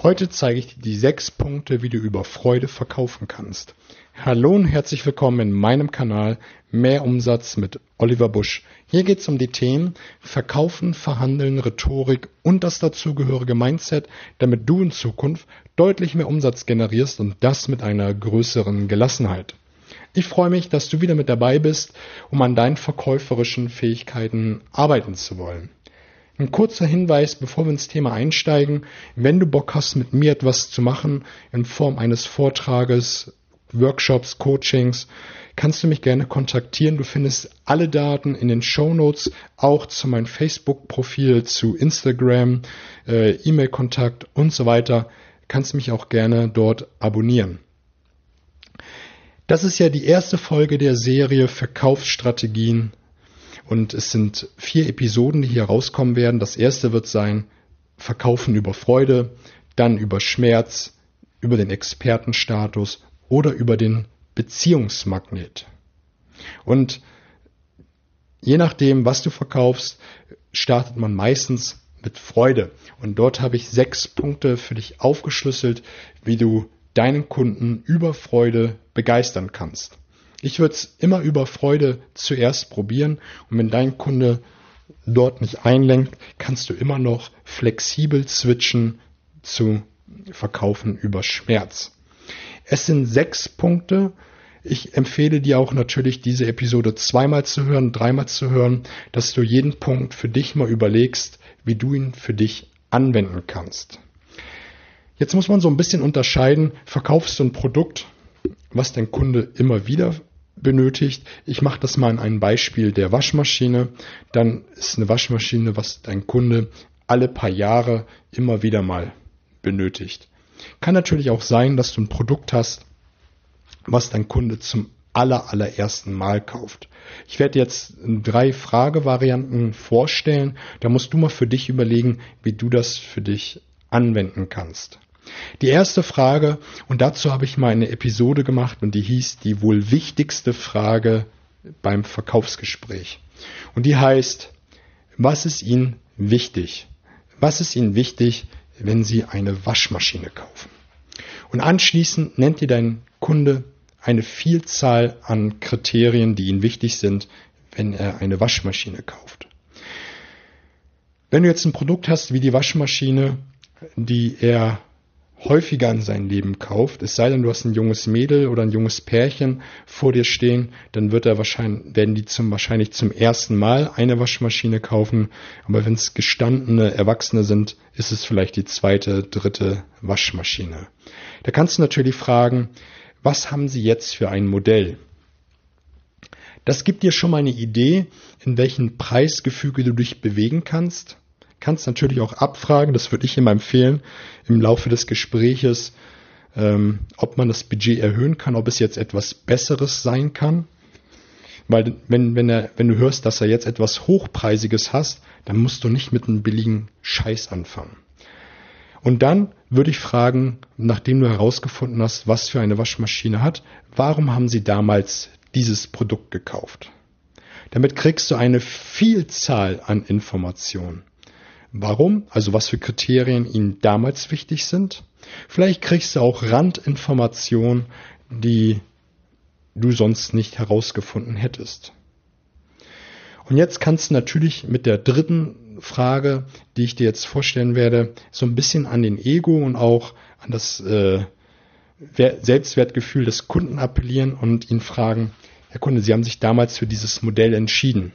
Heute zeige ich dir die sechs Punkte, wie du über Freude verkaufen kannst. Hallo und herzlich willkommen in meinem Kanal Mehr Umsatz mit Oliver Busch. Hier geht es um die Themen Verkaufen, Verhandeln, Rhetorik und das dazugehörige Mindset, damit du in Zukunft deutlich mehr Umsatz generierst und das mit einer größeren Gelassenheit. Ich freue mich, dass du wieder mit dabei bist, um an deinen verkäuferischen Fähigkeiten arbeiten zu wollen. Ein kurzer Hinweis, bevor wir ins Thema einsteigen. Wenn du Bock hast, mit mir etwas zu machen in Form eines Vortrages, Workshops, Coachings, kannst du mich gerne kontaktieren. Du findest alle Daten in den Show Notes, auch zu meinem Facebook-Profil, zu Instagram, äh, E-Mail-Kontakt und so weiter. Kannst mich auch gerne dort abonnieren. Das ist ja die erste Folge der Serie Verkaufsstrategien und es sind vier Episoden, die hier rauskommen werden. Das erste wird sein Verkaufen über Freude, dann über Schmerz, über den Expertenstatus oder über den Beziehungsmagnet. Und je nachdem, was du verkaufst, startet man meistens mit Freude. Und dort habe ich sechs Punkte für dich aufgeschlüsselt, wie du deinen Kunden über Freude begeistern kannst. Ich würde es immer über Freude zuerst probieren und wenn dein Kunde dort nicht einlenkt, kannst du immer noch flexibel switchen zu Verkaufen über Schmerz. Es sind sechs Punkte. Ich empfehle dir auch natürlich, diese Episode zweimal zu hören, dreimal zu hören, dass du jeden Punkt für dich mal überlegst, wie du ihn für dich anwenden kannst. Jetzt muss man so ein bisschen unterscheiden, verkaufst du ein Produkt, was dein Kunde immer wieder benötigt. Ich mache das mal an einem Beispiel der Waschmaschine. Dann ist eine Waschmaschine, was dein Kunde alle paar Jahre immer wieder mal benötigt. Kann natürlich auch sein, dass du ein Produkt hast, was dein Kunde zum aller, allerersten Mal kauft. Ich werde jetzt drei Fragevarianten vorstellen. Da musst du mal für dich überlegen, wie du das für dich anwenden kannst. Die erste Frage, und dazu habe ich mal eine Episode gemacht und die hieß die wohl wichtigste Frage beim Verkaufsgespräch. Und die heißt, was ist Ihnen wichtig? Was ist Ihnen wichtig, wenn Sie eine Waschmaschine kaufen? Und anschließend nennt dir dein Kunde eine Vielzahl an Kriterien, die Ihnen wichtig sind, wenn er eine Waschmaschine kauft. Wenn du jetzt ein Produkt hast wie die Waschmaschine, die er häufiger in sein Leben kauft, es sei denn, du hast ein junges Mädel oder ein junges Pärchen vor dir stehen, dann wird er wahrscheinlich, werden die zum, wahrscheinlich zum ersten Mal eine Waschmaschine kaufen. Aber wenn es gestandene Erwachsene sind, ist es vielleicht die zweite, dritte Waschmaschine. Da kannst du natürlich fragen, was haben sie jetzt für ein Modell? Das gibt dir schon mal eine Idee, in welchem Preisgefüge du dich bewegen kannst kannst natürlich auch abfragen, das würde ich ihm empfehlen, im Laufe des Gespräches, ähm, ob man das Budget erhöhen kann, ob es jetzt etwas Besseres sein kann. Weil wenn, wenn, er, wenn du hörst, dass er jetzt etwas Hochpreisiges hast, dann musst du nicht mit einem billigen Scheiß anfangen. Und dann würde ich fragen, nachdem du herausgefunden hast, was für eine Waschmaschine hat, warum haben sie damals dieses Produkt gekauft? Damit kriegst du eine Vielzahl an Informationen. Warum? Also was für Kriterien Ihnen damals wichtig sind. Vielleicht kriegst du auch Randinformationen, die du sonst nicht herausgefunden hättest. Und jetzt kannst du natürlich mit der dritten Frage, die ich dir jetzt vorstellen werde, so ein bisschen an den Ego und auch an das äh, Selbstwertgefühl des Kunden appellieren und ihn fragen, Herr Kunde, Sie haben sich damals für dieses Modell entschieden.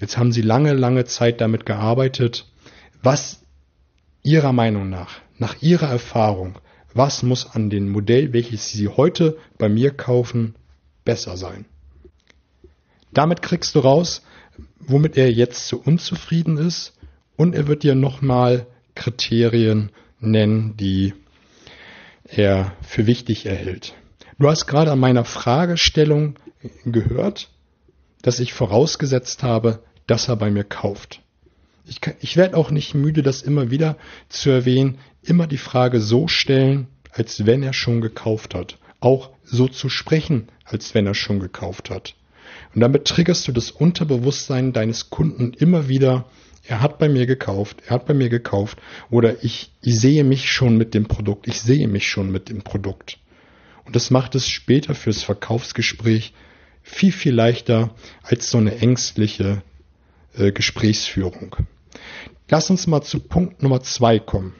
Jetzt haben Sie lange, lange Zeit damit gearbeitet was Ihrer Meinung nach, nach Ihrer Erfahrung, was muss an dem Modell, welches Sie heute bei mir kaufen, besser sein? Damit kriegst du raus, womit er jetzt so unzufrieden ist und er wird dir nochmal Kriterien nennen, die er für wichtig erhält. Du hast gerade an meiner Fragestellung gehört, dass ich vorausgesetzt habe, dass er bei mir kauft. Ich, ich werde auch nicht müde, das immer wieder zu erwähnen, immer die Frage so stellen, als wenn er schon gekauft hat. Auch so zu sprechen, als wenn er schon gekauft hat. Und damit triggerst du das Unterbewusstsein deines Kunden immer wieder er hat bei mir gekauft, er hat bei mir gekauft oder ich, ich sehe mich schon mit dem Produkt, ich sehe mich schon mit dem Produkt. Und das macht es später fürs Verkaufsgespräch viel, viel leichter als so eine ängstliche äh, Gesprächsführung. Lass uns mal zu Punkt Nummer zwei kommen.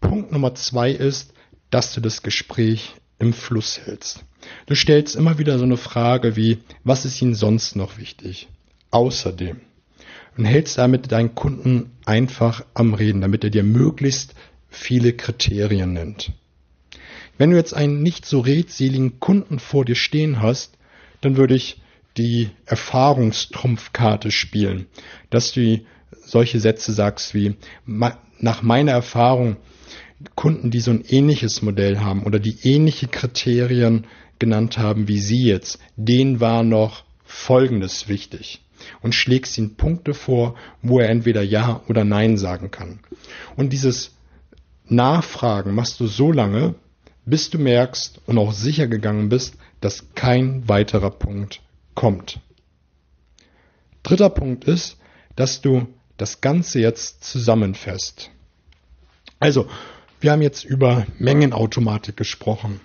Punkt Nummer zwei ist, dass du das Gespräch im Fluss hältst. Du stellst immer wieder so eine Frage wie, was ist Ihnen sonst noch wichtig? Außerdem. Und hältst damit deinen Kunden einfach am Reden, damit er dir möglichst viele Kriterien nennt. Wenn du jetzt einen nicht so redseligen Kunden vor dir stehen hast, dann würde ich die Erfahrungstrumpfkarte spielen, dass du solche Sätze sagst wie, nach meiner Erfahrung Kunden, die so ein ähnliches Modell haben oder die ähnliche Kriterien genannt haben wie Sie jetzt, denen war noch Folgendes wichtig und schlägst ihm Punkte vor, wo er entweder Ja oder Nein sagen kann. Und dieses Nachfragen machst du so lange, bis du merkst und auch sicher gegangen bist, dass kein weiterer Punkt kommt. Dritter Punkt ist, dass du das Ganze jetzt zusammenfasst. Also, wir haben jetzt über Mengenautomatik gesprochen.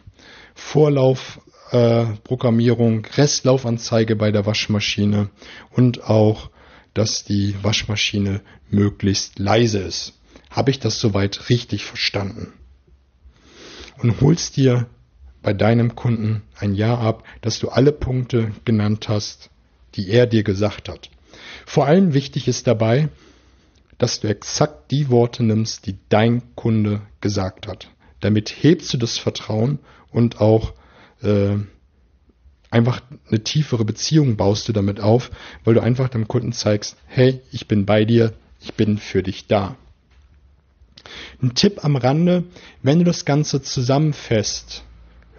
Vorlaufprogrammierung, äh, Restlaufanzeige bei der Waschmaschine und auch, dass die Waschmaschine möglichst leise ist. Habe ich das soweit richtig verstanden? Und holst dir bei deinem Kunden ein Ja ab, dass du alle Punkte genannt hast, die er dir gesagt hat. Vor allem wichtig ist dabei, dass du exakt die Worte nimmst, die dein Kunde gesagt hat. Damit hebst du das Vertrauen und auch äh, einfach eine tiefere Beziehung baust du damit auf, weil du einfach dem Kunden zeigst, hey, ich bin bei dir, ich bin für dich da. Ein Tipp am Rande, wenn du das Ganze zusammenfasst,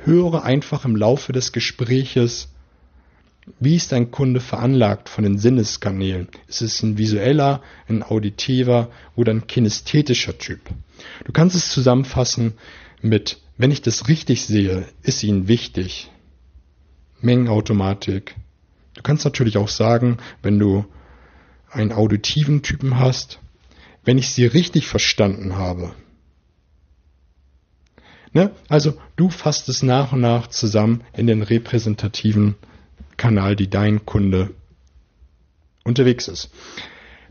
höre einfach im Laufe des Gespräches wie ist ein Kunde veranlagt von den Sinneskanälen? Ist es ein visueller, ein auditiver oder ein kinästhetischer Typ? Du kannst es zusammenfassen mit, wenn ich das richtig sehe, ist Ihnen wichtig. Mengenautomatik. Du kannst natürlich auch sagen, wenn du einen auditiven Typen hast, wenn ich sie richtig verstanden habe. Ne? Also du fasst es nach und nach zusammen in den repräsentativen Kanal, die dein Kunde unterwegs ist.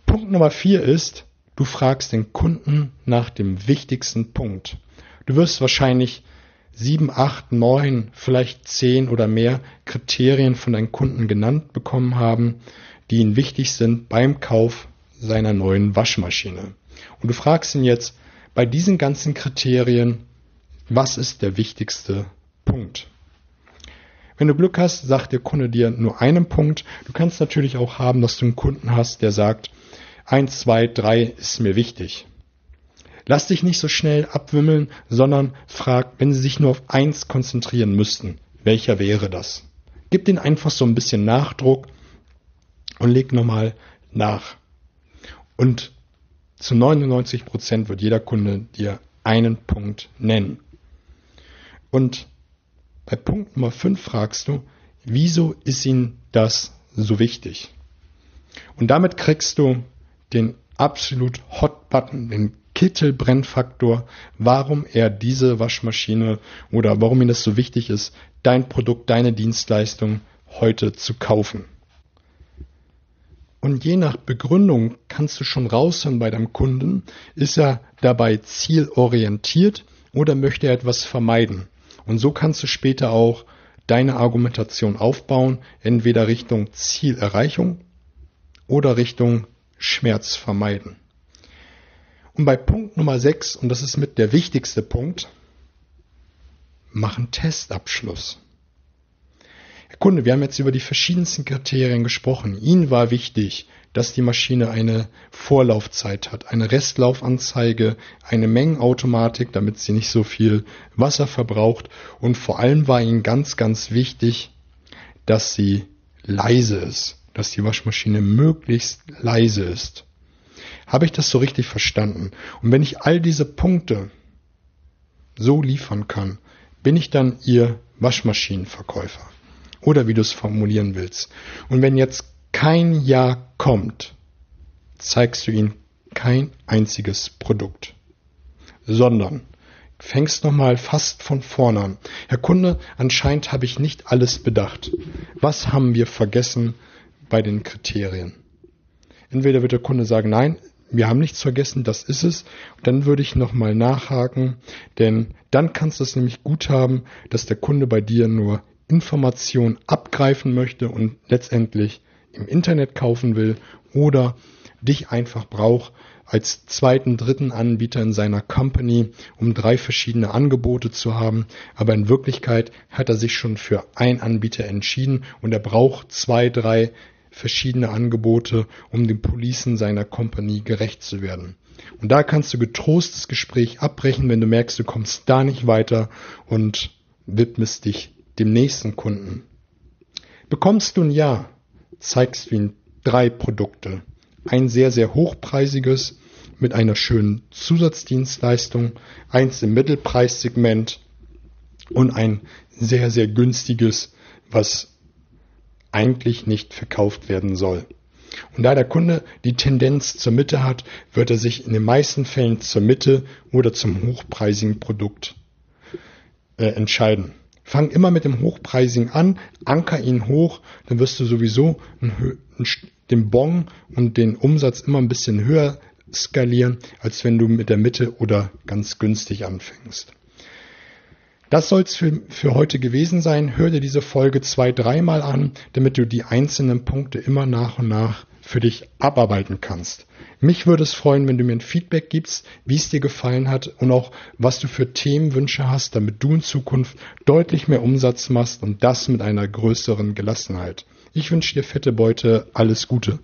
Punkt Nummer vier ist, du fragst den Kunden nach dem wichtigsten Punkt. Du wirst wahrscheinlich sieben, acht, neun, vielleicht zehn oder mehr Kriterien von deinen Kunden genannt bekommen haben, die ihnen wichtig sind beim Kauf seiner neuen Waschmaschine. Und du fragst ihn jetzt bei diesen ganzen Kriterien, was ist der wichtigste Punkt? Wenn du Glück hast, sagt der Kunde dir nur einen Punkt. Du kannst natürlich auch haben, dass du einen Kunden hast, der sagt, eins, zwei, drei ist mir wichtig. Lass dich nicht so schnell abwimmeln, sondern frag, wenn sie sich nur auf eins konzentrieren müssten, welcher wäre das? Gib den einfach so ein bisschen Nachdruck und leg nochmal nach. Und zu 99 Prozent wird jeder Kunde dir einen Punkt nennen. Und bei Punkt Nummer 5 fragst du, wieso ist Ihnen das so wichtig? Und damit kriegst du den absolut Hot Button, den Kittelbrennfaktor, warum er diese Waschmaschine oder warum ihm das so wichtig ist, dein Produkt, deine Dienstleistung heute zu kaufen. Und je nach Begründung kannst du schon raushören bei deinem Kunden, ist er dabei zielorientiert oder möchte er etwas vermeiden? Und so kannst du später auch deine Argumentation aufbauen, entweder Richtung Zielerreichung oder Richtung Schmerz vermeiden. Und bei Punkt Nummer 6, und das ist mit der wichtigste Punkt, mach einen Testabschluss. Herr Kunde, wir haben jetzt über die verschiedensten Kriterien gesprochen. Ihnen war wichtig, dass die Maschine eine Vorlaufzeit hat, eine Restlaufanzeige, eine Mengenautomatik, damit sie nicht so viel Wasser verbraucht und vor allem war ihnen ganz, ganz wichtig, dass sie leise ist, dass die Waschmaschine möglichst leise ist. Habe ich das so richtig verstanden? Und wenn ich all diese Punkte so liefern kann, bin ich dann Ihr Waschmaschinenverkäufer. Oder wie du es formulieren willst. Und wenn jetzt kein Ja kommt, zeigst du ihm kein einziges Produkt, sondern fängst nochmal fast von vorne an. Herr Kunde, anscheinend habe ich nicht alles bedacht. Was haben wir vergessen bei den Kriterien? Entweder wird der Kunde sagen, nein, wir haben nichts vergessen, das ist es. Und dann würde ich nochmal nachhaken, denn dann kannst du es nämlich gut haben, dass der Kunde bei dir nur Informationen abgreifen möchte und letztendlich im Internet kaufen will oder dich einfach braucht als zweiten, dritten Anbieter in seiner Company, um drei verschiedene Angebote zu haben. Aber in Wirklichkeit hat er sich schon für ein Anbieter entschieden und er braucht zwei, drei verschiedene Angebote, um den Policen seiner Company gerecht zu werden. Und da kannst du getrost das Gespräch abbrechen, wenn du merkst, du kommst da nicht weiter und widmest dich dem nächsten Kunden. Bekommst du ein Ja, zeigst du ihm drei Produkte. Ein sehr, sehr hochpreisiges mit einer schönen Zusatzdienstleistung, eins im Mittelpreissegment und ein sehr, sehr günstiges, was eigentlich nicht verkauft werden soll. Und da der Kunde die Tendenz zur Mitte hat, wird er sich in den meisten Fällen zur Mitte oder zum hochpreisigen Produkt äh, entscheiden. Fang immer mit dem Hochpreisigen an, anker ihn hoch, dann wirst du sowieso den Bon und den Umsatz immer ein bisschen höher skalieren, als wenn du mit der Mitte oder ganz günstig anfängst. Das soll es für, für heute gewesen sein. Hör dir diese Folge zwei, dreimal an, damit du die einzelnen Punkte immer nach und nach für dich abarbeiten kannst. Mich würde es freuen, wenn du mir ein Feedback gibst, wie es dir gefallen hat und auch was du für Themenwünsche hast, damit du in Zukunft deutlich mehr Umsatz machst und das mit einer größeren Gelassenheit. Ich wünsche dir fette Beute, alles Gute.